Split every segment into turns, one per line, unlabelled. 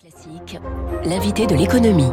Classique, l'invité de l'économie.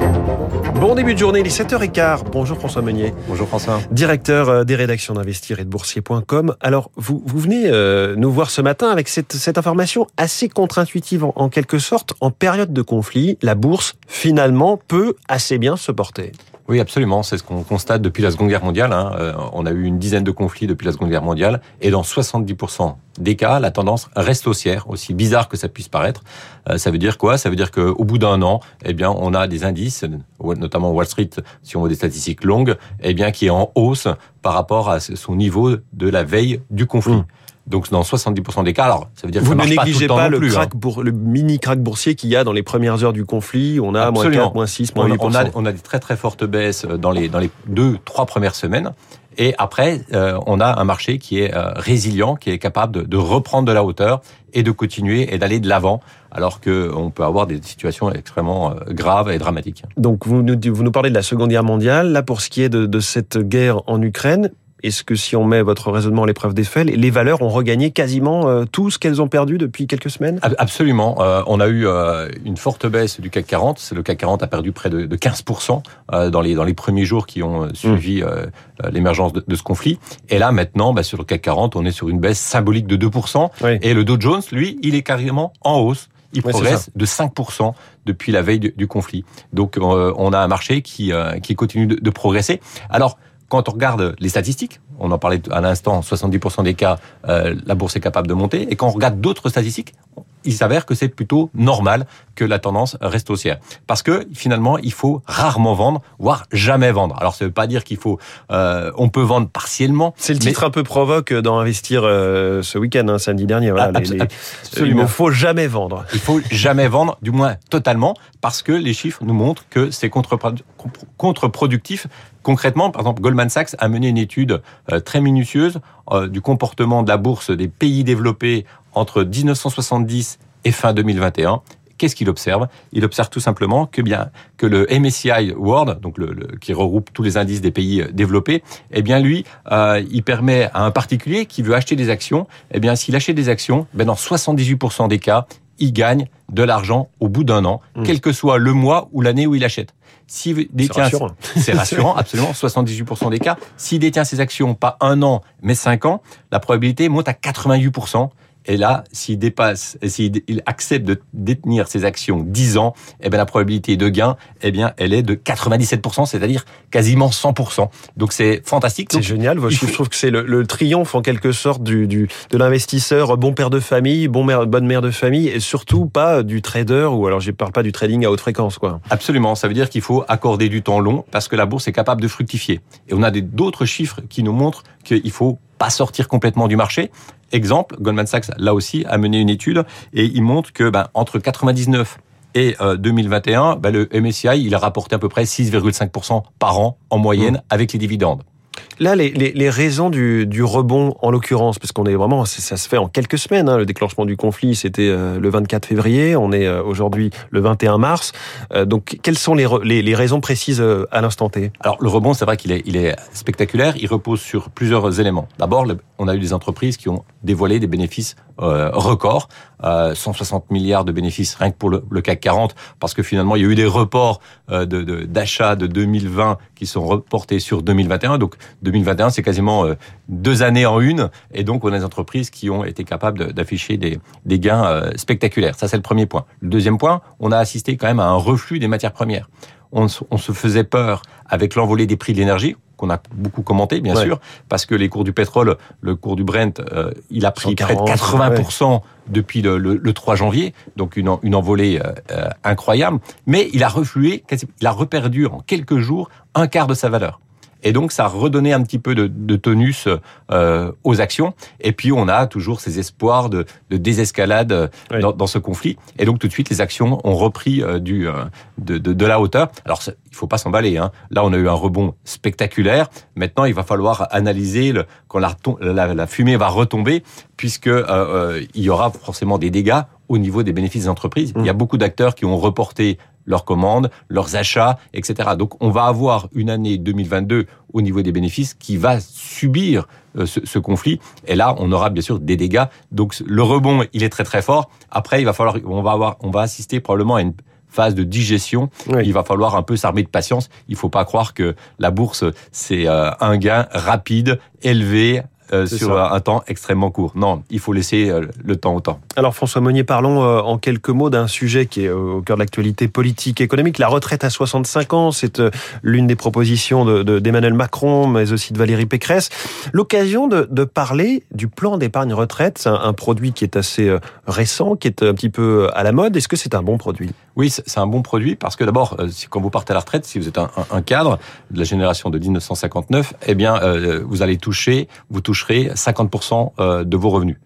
Bon début de journée, il est 7h15. Bonjour François Meunier.
Bonjour François.
Directeur euh, des rédactions d'Investir et de Boursier.com. Alors, vous, vous venez euh, nous voir ce matin avec cette, cette information assez contre-intuitive en, en quelque sorte. En période de conflit, la bourse, finalement, peut assez bien se porter.
Oui, absolument. C'est ce qu'on constate depuis la Seconde Guerre mondiale. Hein. Euh, on a eu une dizaine de conflits depuis la Seconde Guerre mondiale. Et dans 70% des cas, la tendance reste haussière, aussi bizarre que ça puisse paraître. Euh, ça veut dire quoi? Ça veut dire qu'au bout d'un an, eh bien, on a des indices, notamment Wall Street, si on veut des statistiques longues, eh bien, qui est en hausse par rapport à son niveau de la veille du conflit. Mmh. Donc dans 70% des cas, alors ça veut dire que
vous
ça
ne négligez
pas, tout le,
pas
temps
le,
non plus,
crack
hein.
bour- le mini crack boursier qu'il y a dans les premières heures du conflit. On a moins
Absolument.
4, moins 6, moins
on,
8%.
on a, on a des très très fortes baisses dans les dans les deux trois premières semaines. Et après, euh, on a un marché qui est euh, résilient, qui est capable de, de, reprendre de la hauteur et de continuer et d'aller de l'avant, alors que on peut avoir des situations extrêmement euh, graves et dramatiques.
Donc vous nous, vous nous parlez de la Seconde Guerre mondiale. Là, pour ce qui est de, de cette guerre en Ukraine, est-ce que si on met votre raisonnement à l'épreuve des faits, les valeurs ont regagné quasiment euh, tout ce qu'elles ont perdu depuis quelques semaines?
Absolument. Euh, on a eu euh, une forte baisse du CAC 40. Le CAC 40 a perdu près de, de 15% euh, dans les dans les premiers jours qui ont suivi mmh. l'émergence de, de, ce conflit. Et là, maintenant, bah, sur le CAC 40, on est sur une baisse symbolique de 2%. Oui. Et le Dow Jones, lui, il est carrément en hausse. Il oui, progresse de 5% depuis la veille du, du conflit. Donc, on a un marché qui qui continue de, de progresser. Alors quand on regarde les statistiques, on en parlait à l'instant, 70% des cas, euh, la bourse est capable de monter. Et quand on regarde d'autres statistiques, il s'avère que c'est plutôt normal que la tendance reste haussière. Parce que finalement, il faut rarement vendre, voire jamais vendre. Alors ça ne veut pas dire qu'il faut, euh, on peut vendre partiellement.
C'est le titre mais... un peu provoque dans Investir euh, ce week-end, hein, samedi dernier. Voilà,
ah,
les, les...
Absolument.
Il ne faut jamais vendre.
Il faut jamais vendre, du moins totalement, parce que les chiffres nous montrent que c'est contre-productif Concrètement, par exemple, Goldman Sachs a mené une étude euh, très minutieuse du comportement de la bourse des pays développés entre 1970 et fin 2021. Qu'est-ce qu'il observe? Il observe tout simplement que bien que le MSCI World, donc le, le, qui regroupe tous les indices des pays développés, eh bien lui, euh, il permet à un particulier qui veut acheter des actions, eh bien s'il achète des actions, ben dans 78% des cas, il gagne de l'argent au bout d'un an, mmh. quel que soit le mois ou l'année où il achète. Détient,
rassurant.
c'est rassurant, absolument, 78% des cas. S'il détient ses actions pas un an, mais cinq ans, la probabilité monte à 88%. Et là, s'il dépasse, s'il accepte de détenir ses actions 10 ans, eh bien la probabilité de gain, eh bien elle est de 97%, c'est-à-dire quasiment 100%. Donc c'est fantastique.
C'est génial. Je trouve que c'est le, le, triomphe en quelque sorte du, du de l'investisseur, bon père de famille, bon mère, bonne mère de famille, et surtout pas du trader ou alors je parle pas du trading à haute fréquence, quoi.
Absolument. Ça veut dire qu'il faut accorder du temps long parce que la bourse est capable de fructifier. Et on a d'autres chiffres qui nous montrent qu'il faut pas sortir complètement du marché. Exemple, Goldman Sachs, là aussi, a mené une étude et il montre que ben, entre 99 et euh, 2021, ben, le MSCI, il a rapporté à peu près 6,5% par an en moyenne mmh. avec les dividendes.
Là, les, les, raisons du, du, rebond, en l'occurrence, parce qu'on est vraiment, ça se fait en quelques semaines. Hein, le déclenchement du conflit, c'était euh, le 24 février. On est euh, aujourd'hui le 21 mars. Euh, donc, quelles sont les, les, raisons précises à l'instant T?
Alors, le rebond, c'est vrai qu'il est, il est spectaculaire. Il repose sur plusieurs éléments. D'abord, on a eu des entreprises qui ont dévoilé des bénéfices euh, records, 160 milliards de bénéfices rien que pour le, CAC 40, parce que finalement, il y a eu des reports d'achat de, de, de 2020 qui sont reportés sur 2021. Donc, 2021, c'est quasiment euh, deux années en une, et donc on a des entreprises qui ont été capables d'afficher des, gains euh, spectaculaires. Ça, c'est le premier point. Le deuxième point, on a assisté quand même à un reflux des matières premières. On se faisait peur avec l'envolée des prix de l'énergie qu'on a beaucoup commenté, bien ouais. sûr, parce que les cours du pétrole, le cours du Brent, euh, il a pris 140, près de 80% ouais. depuis le, le, le, 3 janvier, donc une, une envolée euh, incroyable. Mais il a reflué, il a reperdu en quelques jours un quart de sa valeur. Et donc, ça a redonné un petit peu de, de tonus euh, aux actions. Et puis, on a toujours ces espoirs de, de désescalade oui. dans, dans, ce conflit. Et donc, tout de suite, les actions ont repris euh, du, euh, de, de, de, la hauteur. Alors, il faut pas s'emballer. Hein. Là, on a eu un rebond spectaculaire. Maintenant, il va falloir analyser le, quand la, la, la fumée va retomber, puisque euh, il y aura forcément des dégâts au niveau des bénéfices des entreprises. Mmh. Il y a beaucoup d'acteurs qui ont reporté leurs commandes, leurs achats, etc. Donc on va avoir une année 2022 au niveau des bénéfices qui va subir euh, ce, ce, conflit. Et là, on aura bien sûr des dégâts. Donc le rebond, il est très très fort. Après, il va falloir, on va avoir, on va assister probablement à une phase de digestion.
Oui.
Il va falloir un peu s'armer de patience. Il faut pas croire que la bourse, c'est euh, un gain rapide, élevé, euh, sur
ça.
un temps extrêmement court. Non, il faut laisser euh, le temps au temps.
Alors François Monnier, parlons euh, en quelques mots d'un sujet qui est au cœur de l'actualité politique, économique. La retraite à 65 ans, c'est l'une des propositions de- de- d'Emmanuel Macron, mais aussi de Valérie Pécresse. L'occasion de, de parler du plan d'épargne retraite, c'est un, un produit qui est assez récent, qui est un petit peu à la mode. Est-ce que c'est un bon produit?
Oui, c'est un bon produit parce que d'abord, euh, si- quand vous partez à la retraite, si vous êtes un, un- cadre de la génération de 1959, eh bien, euh, vous allez toucher, vous toucherez 50% euh, de vos revenus.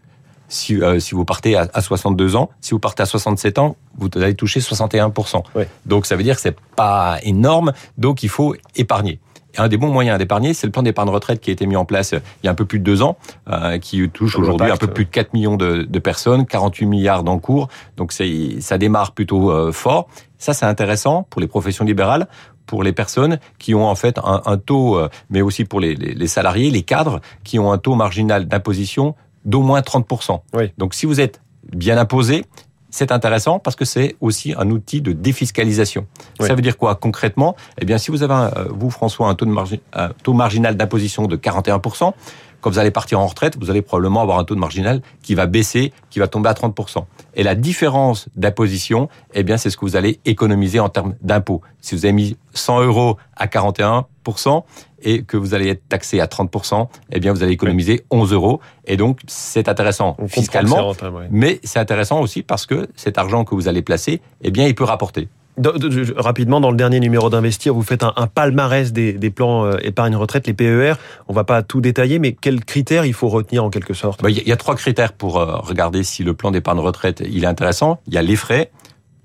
Si, euh, si vous partez à, à 62 ans, si vous partez à 67 ans, vous allez toucher 61%.
Ouais.
Donc ça veut dire que c'est pas énorme, donc il faut épargner. Un des bons moyens d'épargner, c'est le plan d'épargne retraite qui a été mis en place euh, il y a un peu plus de deux ans, euh, qui touche aujourd'hui un peu plus de 4 millions de, de personnes, 48 milliards d'encours. Donc ça démarre plutôt euh, fort. Ça, c'est intéressant pour les professions libérales, pour les personnes qui ont en fait un, un taux, euh, mais aussi pour les, les- les salariés, les cadres, qui ont un taux marginal d'imposition d'au moins 30%.
Oui.
Donc si vous êtes bien imposé, c'est intéressant parce que c'est aussi un outil de défiscalisation.
Oui.
Ça veut dire quoi concrètement? Eh bien, si vous avez, un, euh, vous François, un taux, de margi- un taux marginal d'imposition de 41%, quand vous allez partir en retraite, vous allez probablement avoir un taux de marginal qui va baisser, qui va tomber à 30%. Et la différence d'imposition, eh bien, c'est ce que vous allez économiser en termes d'impôts. Si vous avez mis 100 euros à 41% et que vous allez être taxé à 30%, eh bien, vous allez économiser 11 euros. Et donc, c'est intéressant
On
fiscalement.
rentable.
Mais c'est intéressant aussi parce que cet argent que vous allez placer, eh bien, il peut rapporter.
De- de- de- rapidement, dans le dernier numéro d'Investir, vous faites un, palmarès des, plans euh, épargne retraite, les PER. On va pas tout détailler, mais quels critères il faut retenir en quelque sorte?
Bah, Il y, a- trois critères pour euh, regarder si le plan d'épargne retraite il est intéressant. Il y a les frais,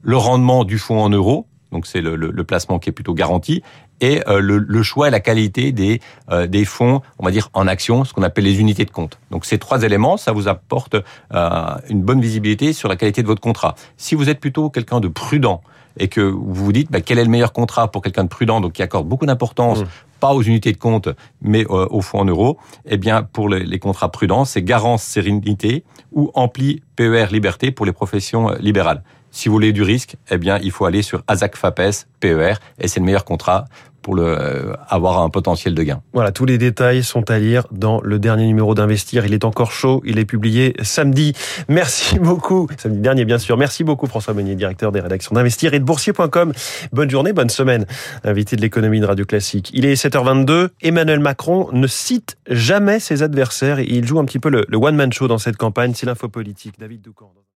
le rendement du fonds en euros, donc c'est le, placement qui est plutôt garanti, et euh, le, choix et la qualité des, des fonds, on va dire en action, ce qu'on appelle les unités de compte. Donc ces trois éléments, ça vous apporte une bonne visibilité sur la qualité de votre contrat. Si vous êtes plutôt quelqu'un de prudent et que vous vous dites bah, quel est le meilleur contrat pour quelqu'un de prudent, donc qui accorde beaucoup d'importance,
Mmh.
Pas aux unités de compte, mais euh, aux fonds en euros, eh bien pour les, contrats prudents, c'est Garance Sérénité ou Ampli PER Liberté pour les professions euh, libérales. Si vous voulez du risque, eh bien il faut aller sur Azac Fapes PER et c'est le meilleur contrat pour le, euh, avoir un potentiel de gain.
Voilà, tous les détails sont à lire dans le dernier numéro d'Investir. Il est encore chaud, il est publié samedi. Merci beaucoup, samedi dernier bien sûr. Merci beaucoup François Meunier, directeur des rédactions d'Investir et de Boursier.com. Bonne journée, bonne semaine. Invité de l'économie de Radio Classique. Il est 7h22. Emmanuel Macron ne cite jamais ses adversaires et il joue un petit peu le, one-man show dans cette campagne. C'est l'info politique. David.